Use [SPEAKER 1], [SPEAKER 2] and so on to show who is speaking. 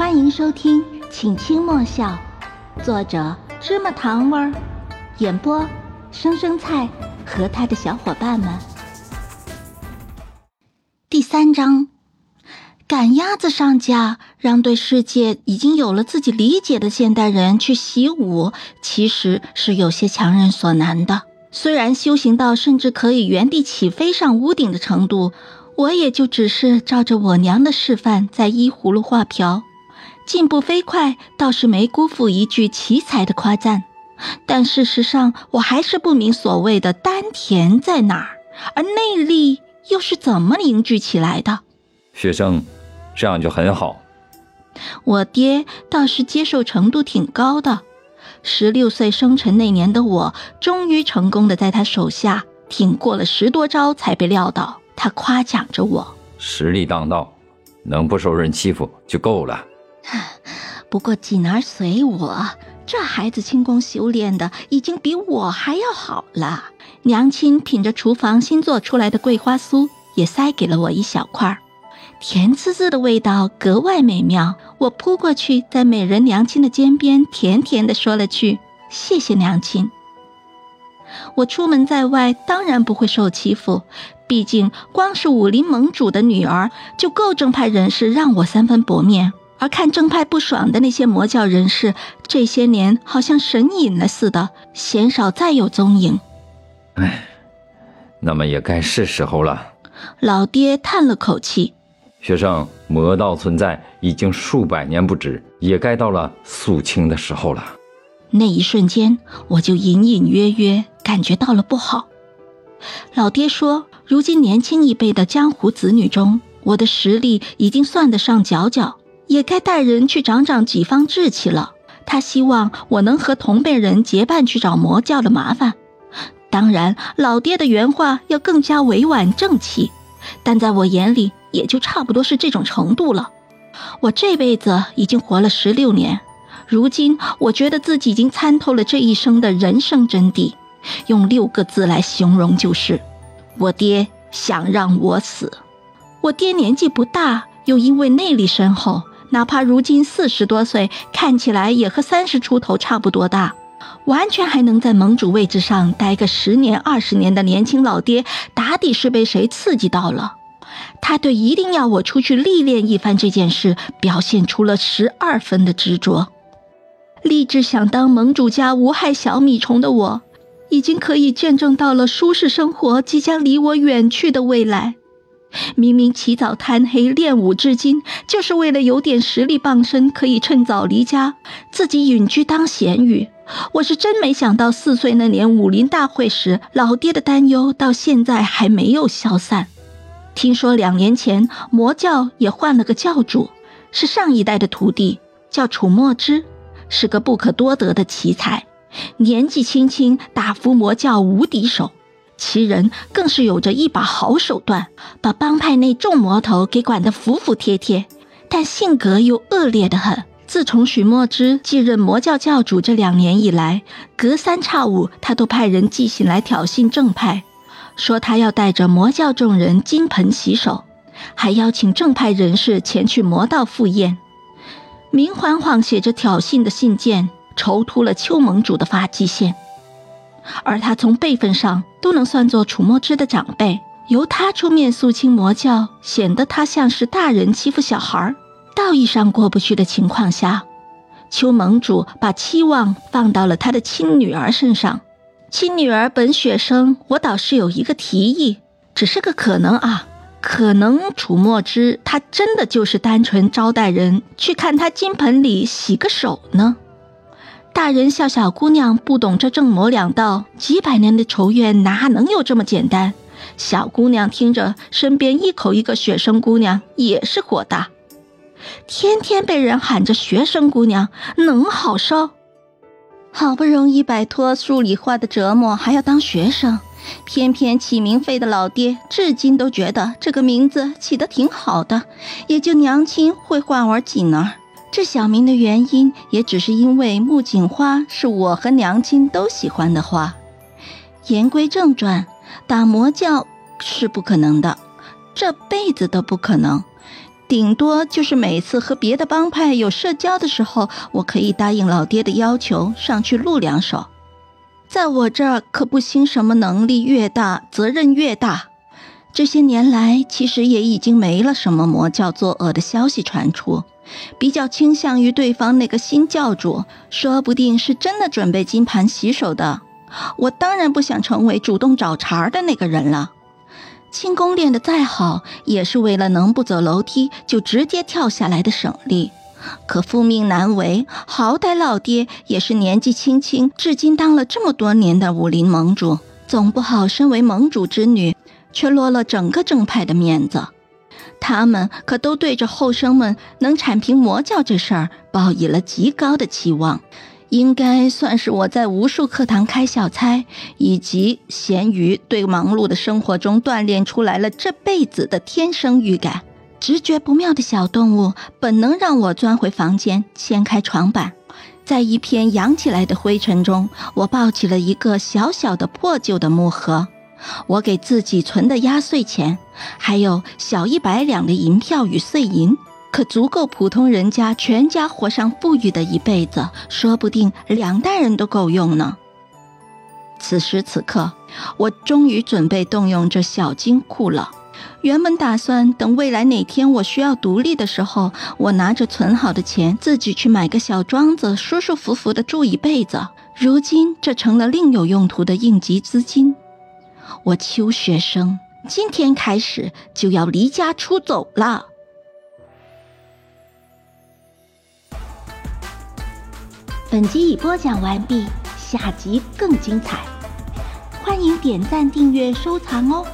[SPEAKER 1] 欢迎收听《请轻莫笑》，作者芝麻糖味儿，演播生生菜和他的小伙伴们。第三章，赶鸭子上架，让对世界已经有了自己理解的现代人去习武，其实是有些强人所难的。虽然修行到甚至可以原地起飞上屋顶的程度，我也就只是照着我娘的示范在依葫芦画瓢。进步飞快，倒是没辜负一句奇才的夸赞，但事实上，我还是不明所谓的丹田在哪儿，而内力又是怎么凝聚起来的。
[SPEAKER 2] 学生，这样就很好。
[SPEAKER 1] 我爹倒是接受程度挺高的，十六岁生辰那年的我，终于成功的在他手下挺过了十多招才被撂倒。他夸奖着我，
[SPEAKER 2] 实力当道，能不受人欺负就够了。
[SPEAKER 1] 不过锦儿随我，这孩子轻功修炼的已经比我还要好了。娘亲品着厨房新做出来的桂花酥，也塞给了我一小块，甜滋滋的味道格外美妙。我扑过去，在美人娘亲的肩边甜甜的说了句：“谢谢娘亲。”我出门在外，当然不会受欺负，毕竟光是武林盟主的女儿，就够正派人士让我三分薄面。而看正派不爽的那些魔教人士，这些年好像神隐了似的，鲜少再有踪影。
[SPEAKER 2] 唉，那么也该是时候了。
[SPEAKER 1] 老爹叹了口气：“
[SPEAKER 2] 学生，魔道存在已经数百年不止，也该到了肃清的时候了。”
[SPEAKER 1] 那一瞬间，我就隐隐约约感觉到了不好。老爹说：“如今年轻一辈的江湖子女中，我的实力已经算得上佼佼。”也该带人去长长己方志气了。他希望我能和同辈人结伴去找魔教的麻烦。当然，老爹的原话要更加委婉正气，但在我眼里也就差不多是这种程度了。我这辈子已经活了十六年，如今我觉得自己已经参透了这一生的人生真谛，用六个字来形容就是：我爹想让我死。我爹年纪不大，又因为内力深厚。哪怕如今四十多岁，看起来也和三十出头差不多大，完全还能在盟主位置上待个十年二十年的年轻老爹，打底是被谁刺激到了？他对一定要我出去历练一番这件事，表现出了十二分的执着。立志想当盟主家无害小米虫的我，已经可以见证到了舒适生活即将离我远去的未来。明明起早贪黑练武至今，就是为了有点实力傍身，可以趁早离家，自己隐居当闲鱼。我是真没想到，四岁那年武林大会时，老爹的担忧到现在还没有消散。听说两年前魔教也换了个教主，是上一代的徒弟，叫楚墨之，是个不可多得的奇才，年纪轻轻打服魔教无敌手。其人更是有着一把好手段，把帮派内众魔头给管得服服帖帖，但性格又恶劣得很。自从许墨之继任魔教教主这两年以来，隔三差五他都派人寄信来挑衅正派，说他要带着魔教众人金盆洗手，还邀请正派人士前去魔道赴宴。明晃晃写着挑衅的信件，愁秃了邱盟主的发际线。而他从辈分上都能算作楚墨之的长辈，由他出面肃清魔教，显得他像是大人欺负小孩道义上过不去的情况下，邱盟主把期望放到了他的亲女儿身上。亲女儿本雪生，我倒是有一个提议，只是个可能啊，可能楚墨之他真的就是单纯招待人去看他金盆里洗个手呢。大人笑小姑娘不懂这正魔两道，几百年的仇怨哪能有这么简单？小姑娘听着，身边一口一个学生姑娘，也是火大。天天被人喊着学生姑娘，能好受？好不容易摆脱数理化的折磨，还要当学生，偏偏起名费的老爹至今都觉得这个名字起得挺好的，也就娘亲会唤我锦儿。这小名的原因，也只是因为木槿花是我和娘亲都喜欢的花。言归正传，打魔教是不可能的，这辈子都不可能。顶多就是每次和别的帮派有社交的时候，我可以答应老爹的要求上去露两手。在我这儿可不兴什么能力越大责任越大。这些年来，其实也已经没了什么魔教作恶的消息传出，比较倾向于对方那个新教主，说不定是真的准备金盘洗手的。我当然不想成为主动找茬的那个人了。轻功练得再好，也是为了能不走楼梯就直接跳下来的省力。可父命难违，好歹老爹也是年纪轻轻，至今当了这么多年的武林盟主，总不好身为盟主之女，却落了整个正派的面子。他们可都对着后生们能铲平魔教这事儿抱以了极高的期望。应该算是我在无数课堂开小差以及闲鱼对忙碌的生活中锻炼出来了这辈子的天生预感。直觉不妙的小动物本能让我钻回房间，掀开床板，在一片扬起来的灰尘中，我抱起了一个小小的破旧的木盒。我给自己存的压岁钱，还有小一百两的银票与碎银。可足够普通人家全家活上富裕的一辈子，说不定两代人都够用呢。此时此刻，我终于准备动用这小金库了。原本打算等未来哪天我需要独立的时候，我拿着存好的钱自己去买个小庄子，舒舒服服的住一辈子。如今这成了另有用途的应急资金。我邱学生今天开始就要离家出走了。本集已播讲完毕，下集更精彩，欢迎点赞、订阅、收藏哦！